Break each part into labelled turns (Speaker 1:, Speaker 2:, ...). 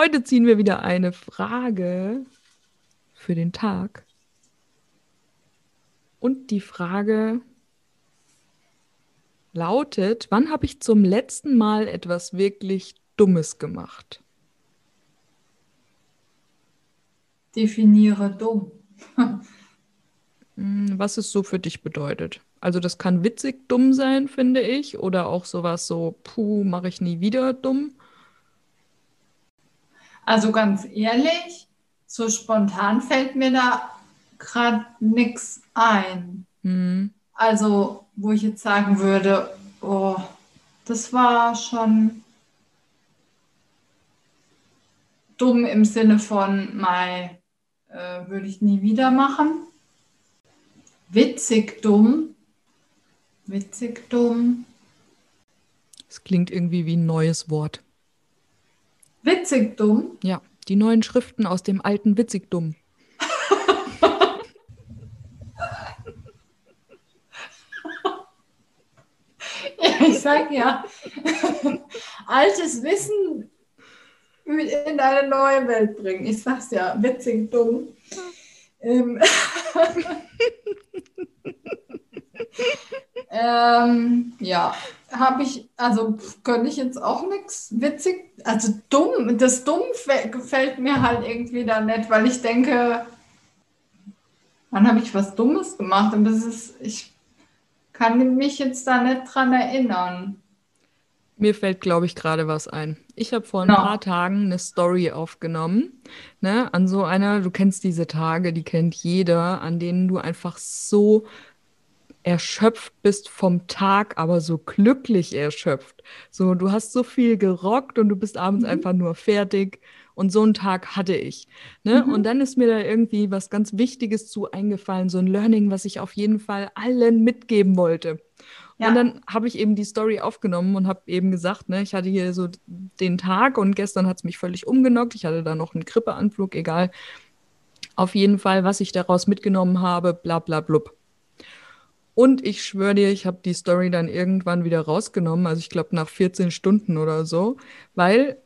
Speaker 1: heute ziehen wir wieder eine Frage für den Tag. Und die Frage lautet, wann habe ich zum letzten Mal etwas wirklich Dummes gemacht?
Speaker 2: Definiere dumm.
Speaker 1: Hm, was es so für dich bedeutet. Also das kann witzig dumm sein, finde ich, oder auch sowas so, puh, mache ich nie wieder dumm.
Speaker 2: Also ganz ehrlich, so spontan fällt mir da gerade nichts ein. Mhm. Also, wo ich jetzt sagen würde, oh, das war schon dumm im Sinne von, Mai, äh, würde ich nie wieder machen. Witzig dumm. Witzig dumm.
Speaker 1: Es klingt irgendwie wie ein neues Wort.
Speaker 2: Witzig dumm?
Speaker 1: Ja, die neuen Schriften aus dem alten Witzigdumm.
Speaker 2: ja, ich sag ja, altes Wissen in eine neue Welt bringen. Ich sag's ja, witzig dumm. Ähm, ähm, ja, habe ich, also könnte ich jetzt auch nichts witzig, also dumm, das dumm gefällt mir halt irgendwie da nicht, weil ich denke, wann habe ich was Dummes gemacht und das ist, ich kann mich jetzt da nicht dran erinnern.
Speaker 1: Mir fällt, glaube ich, gerade was ein. Ich habe vor ein no. paar Tagen eine Story aufgenommen, ne, an so einer, du kennst diese Tage, die kennt jeder, an denen du einfach so erschöpft bist vom Tag, aber so glücklich erschöpft. So, du hast so viel gerockt und du bist abends mhm. einfach nur fertig. Und so einen Tag hatte ich. Ne? Mhm. Und dann ist mir da irgendwie was ganz Wichtiges zu eingefallen, so ein Learning, was ich auf jeden Fall allen mitgeben wollte. Ja. Und dann habe ich eben die Story aufgenommen und habe eben gesagt, ne, ich hatte hier so den Tag und gestern hat es mich völlig umgenockt. Ich hatte da noch einen Grippeanflug, egal. Auf jeden Fall, was ich daraus mitgenommen habe, bla bla blub. Und ich schwöre dir, ich habe die Story dann irgendwann wieder rausgenommen, also ich glaube nach 14 Stunden oder so, weil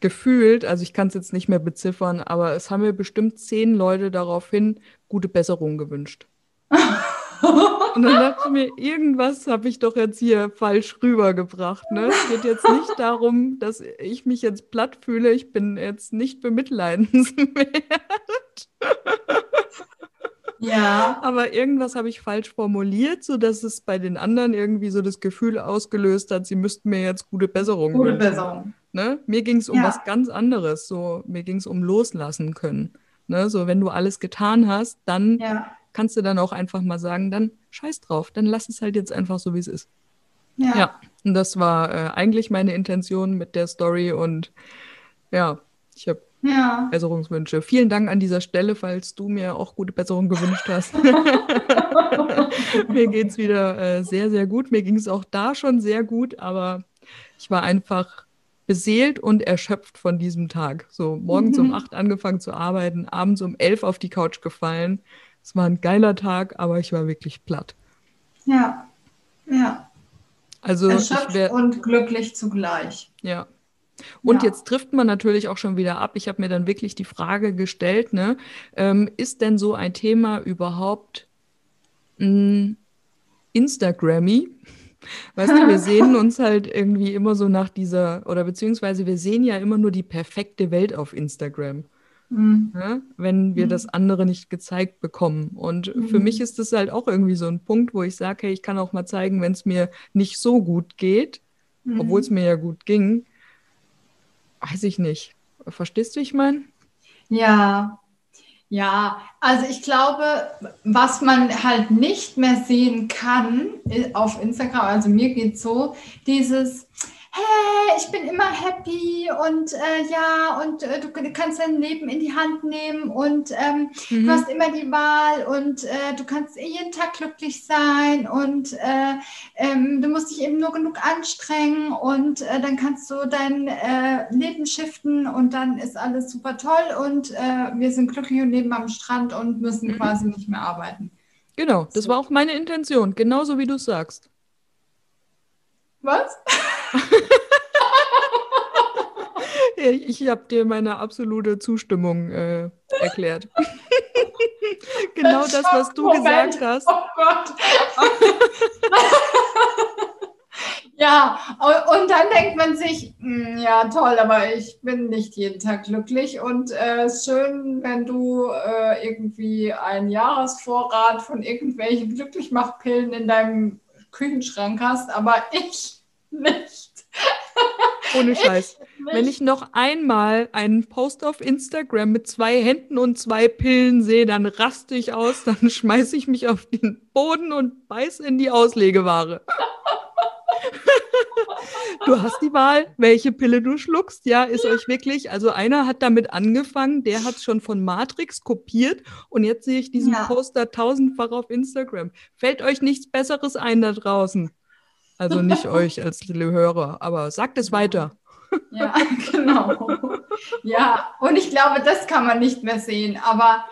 Speaker 1: gefühlt, also ich kann es jetzt nicht mehr beziffern, aber es haben mir bestimmt zehn Leute daraufhin gute Besserung gewünscht. Und dann dachte ich mir, irgendwas habe ich doch jetzt hier falsch rübergebracht. Ne? Es geht jetzt nicht darum, dass ich mich jetzt platt fühle. Ich bin jetzt nicht bemitleidenswert.
Speaker 2: Ja.
Speaker 1: Aber irgendwas habe ich falsch formuliert, sodass es bei den anderen irgendwie so das Gefühl ausgelöst hat, sie müssten mir jetzt gute Besserung
Speaker 2: Gute wünschen. Besserung.
Speaker 1: Ne? Mir ging es um ja. was ganz anderes. So, mir ging es um loslassen können. Ne? So, wenn du alles getan hast, dann ja. kannst du dann auch einfach mal sagen, dann scheiß drauf, dann lass es halt jetzt einfach so, wie es ist. Ja. ja. Und das war äh, eigentlich meine Intention mit der Story und ja, ich habe ja. Besserungswünsche. Vielen Dank an dieser Stelle, falls du mir auch gute Besserung gewünscht hast. mir geht es wieder äh, sehr, sehr gut. Mir ging es auch da schon sehr gut, aber ich war einfach beseelt und erschöpft von diesem Tag. So morgens mhm. um acht angefangen zu arbeiten, abends um elf auf die Couch gefallen. Es war ein geiler Tag, aber ich war wirklich platt.
Speaker 2: Ja, ja.
Speaker 1: Also
Speaker 2: erschöpft und glücklich zugleich.
Speaker 1: Ja, und ja. jetzt trifft man natürlich auch schon wieder ab. Ich habe mir dann wirklich die Frage gestellt, ne, ähm, ist denn so ein Thema überhaupt hm, Instagrammy? Weißt du, wir sehen uns halt irgendwie immer so nach dieser, oder beziehungsweise wir sehen ja immer nur die perfekte Welt auf Instagram. mhm. ne? wenn wir mhm. das andere nicht gezeigt bekommen. Und mhm. für mich ist das halt auch irgendwie so ein Punkt, wo ich sage, hey, ich kann auch mal zeigen, wenn es mir nicht so gut geht, mhm. obwohl es mir ja gut ging. Weiß ich nicht. Verstehst du, ich meine?
Speaker 2: Ja, ja, also ich glaube, was man halt nicht mehr sehen kann äh, auf Instagram, also mir geht so, dieses, hey, ich bin immer happy und äh, ja, und äh, du kannst dein Leben in die Hand nehmen und ähm, mhm. du hast immer die Wahl und äh, du kannst jeden Tag glücklich sein und äh, ähm, du musst dich eben nur genug anstrengen und äh, dann kannst du dein äh, Leben shiften und dann ist alles super toll und wir sind glücklich und leben am Strand und müssen mhm. quasi nicht mehr arbeiten.
Speaker 1: Genau, das war auch meine Intention, genauso wie du es sagst.
Speaker 2: Was?
Speaker 1: Ich habe dir meine absolute Zustimmung äh, erklärt. genau das, was du gesagt hast. Oh Gott.
Speaker 2: ja, und dann denkt man sich, hm, ja toll, aber ich bin nicht jeden Tag glücklich und äh, es äh, ist schön, wenn du äh, irgendwie einen Jahresvorrat von irgendwelchen Glücklichmachpillen in deinem Küchenschrank hast, aber ich nicht.
Speaker 1: Ohne Scheiß. Wenn ich noch einmal einen Post auf Instagram mit zwei Händen und zwei Pillen sehe, dann raste ich aus, dann schmeiße ich mich auf den Boden und beiß in die Auslegeware. du hast die Wahl, welche Pille du schluckst. Ja, ist euch wirklich, also einer hat damit angefangen, der hat es schon von Matrix kopiert und jetzt sehe ich diesen ja. Poster tausendfach auf Instagram. Fällt euch nichts Besseres ein da draußen? Also nicht euch als Hörer, aber sagt es weiter.
Speaker 2: Ja, genau. Ja, und ich glaube, das kann man nicht mehr sehen. Aber,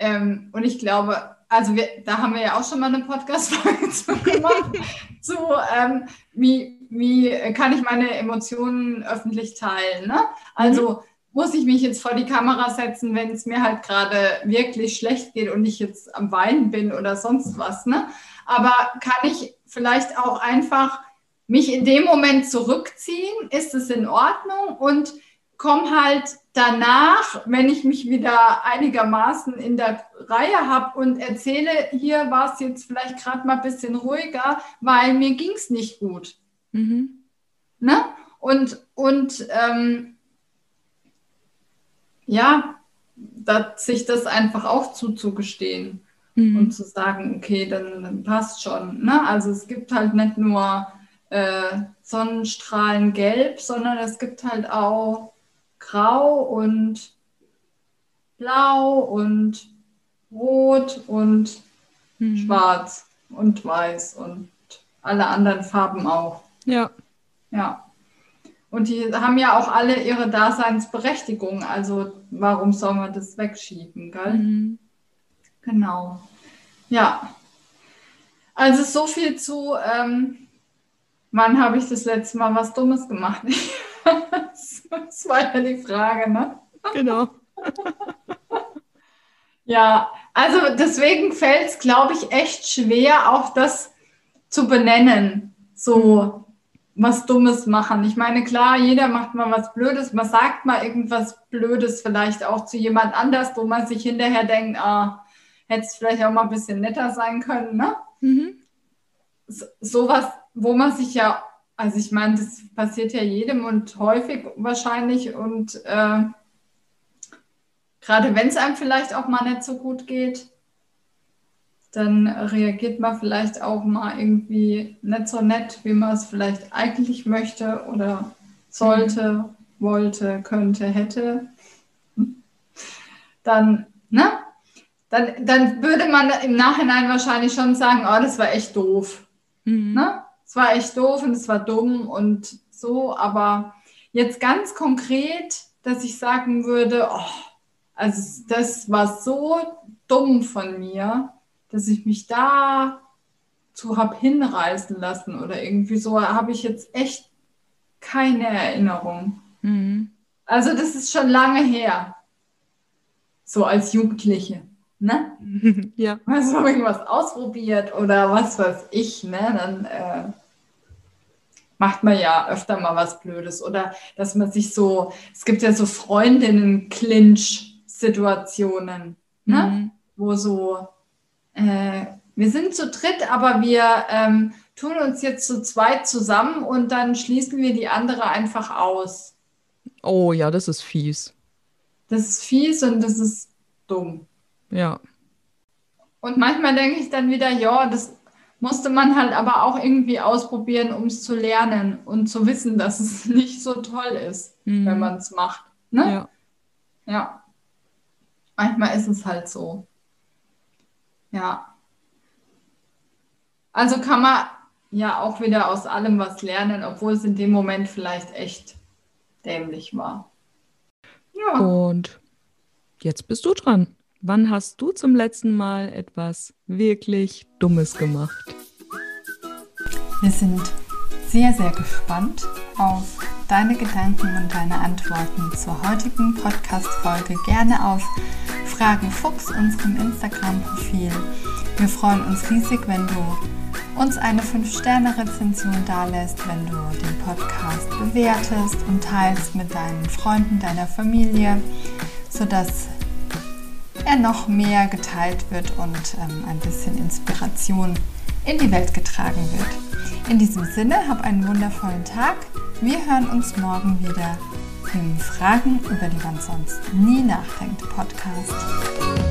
Speaker 2: ähm, und ich glaube, also wir, da haben wir ja auch schon mal eine Podcast-Folge zu gemacht, zu ähm, wie, wie kann ich meine Emotionen öffentlich teilen. Ne? Also mhm. muss ich mich jetzt vor die Kamera setzen, wenn es mir halt gerade wirklich schlecht geht und ich jetzt am Weinen bin oder sonst was. Ne? Aber kann ich vielleicht auch einfach mich in dem Moment zurückziehen, ist es in Ordnung und komme halt danach, wenn ich mich wieder einigermaßen in der Reihe habe und erzähle, hier war es jetzt vielleicht gerade mal ein bisschen ruhiger, weil mir ging es nicht gut. Mhm. Ne? Und, und ähm, ja, dass sich das einfach auch zuzugestehen mhm. und zu sagen, okay, dann, dann, passt schon. Ne? Also es gibt halt nicht nur äh, Sonnenstrahlen gelb, sondern es gibt halt auch grau und blau und rot und mhm. schwarz und weiß und alle anderen Farben auch.
Speaker 1: Ja.
Speaker 2: Ja. Und die haben ja auch alle ihre Daseinsberechtigung. Also warum soll man das wegschieben, gell? Mhm. Genau. Ja. Also so viel zu, ähm, wann habe ich das letzte Mal was Dummes gemacht? das war ja die Frage, ne?
Speaker 1: Genau.
Speaker 2: ja, also deswegen fällt es, glaube ich, echt schwer, auch das zu benennen. So was Dummes machen. Ich meine, klar, jeder macht mal was Blödes, man sagt mal irgendwas Blödes vielleicht auch zu jemand anders, wo man sich hinterher denkt, ah, hätte es vielleicht auch mal ein bisschen netter sein können, ne? Mhm. So, sowas, wo man sich ja, also ich meine, das passiert ja jedem und häufig wahrscheinlich und äh, gerade wenn es einem vielleicht auch mal nicht so gut geht, dann reagiert man vielleicht auch mal irgendwie nicht so nett, wie man es vielleicht eigentlich möchte oder sollte, mhm. wollte, könnte, hätte. Dann, ne? Dann, dann würde man im Nachhinein wahrscheinlich schon sagen, oh, das war echt doof. Mhm. Ne? Es war echt doof und es war dumm und so, aber jetzt ganz konkret, dass ich sagen würde, oh, also das war so dumm von mir, dass ich mich da zu habe hinreißen lassen oder irgendwie so, habe ich jetzt echt keine Erinnerung. Mhm. Also das ist schon lange her, so als Jugendliche ne?
Speaker 1: ja.
Speaker 2: Hast du irgendwas ausprobiert oder was weiß ich, ne? Dann, äh, macht man ja öfter mal was Blödes oder dass man sich so, es gibt ja so Freundinnen-Clinch-Situationen, ne? Mhm. wo so, äh, wir sind zu dritt, aber wir ähm, tun uns jetzt zu zweit zusammen und dann schließen wir die andere einfach aus.
Speaker 1: Oh ja, das ist fies.
Speaker 2: Das ist fies und das ist dumm.
Speaker 1: Ja.
Speaker 2: Und manchmal denke ich dann wieder, ja, das musste man halt aber auch irgendwie ausprobieren, um es zu lernen und zu wissen, dass es nicht so toll ist, mhm. wenn man es macht. Ne? Ja. ja. Manchmal ist es halt so. Ja. Also kann man ja auch wieder aus allem was lernen, obwohl es in dem Moment vielleicht echt dämlich war.
Speaker 1: Ja. Und jetzt bist du dran. Wann hast du zum letzten Mal etwas wirklich Dummes gemacht?
Speaker 2: Wir sind sehr, sehr gespannt auf deine Gedanken und deine Antworten zur heutigen Podcast-Folge. Gerne auf Fragen Fuchs, unserem Instagram-Profil. Wir freuen uns riesig, wenn du uns eine 5-Sterne-Rezension dalässt, wenn du den Podcast bewertest und teilst mit deinen Freunden, deiner Familie, sodass er noch mehr geteilt wird und ähm, ein bisschen Inspiration in die Welt getragen wird. In diesem Sinne, hab einen wundervollen Tag. Wir hören uns morgen wieder im Fragen, über die man sonst nie nachdenkt Podcast.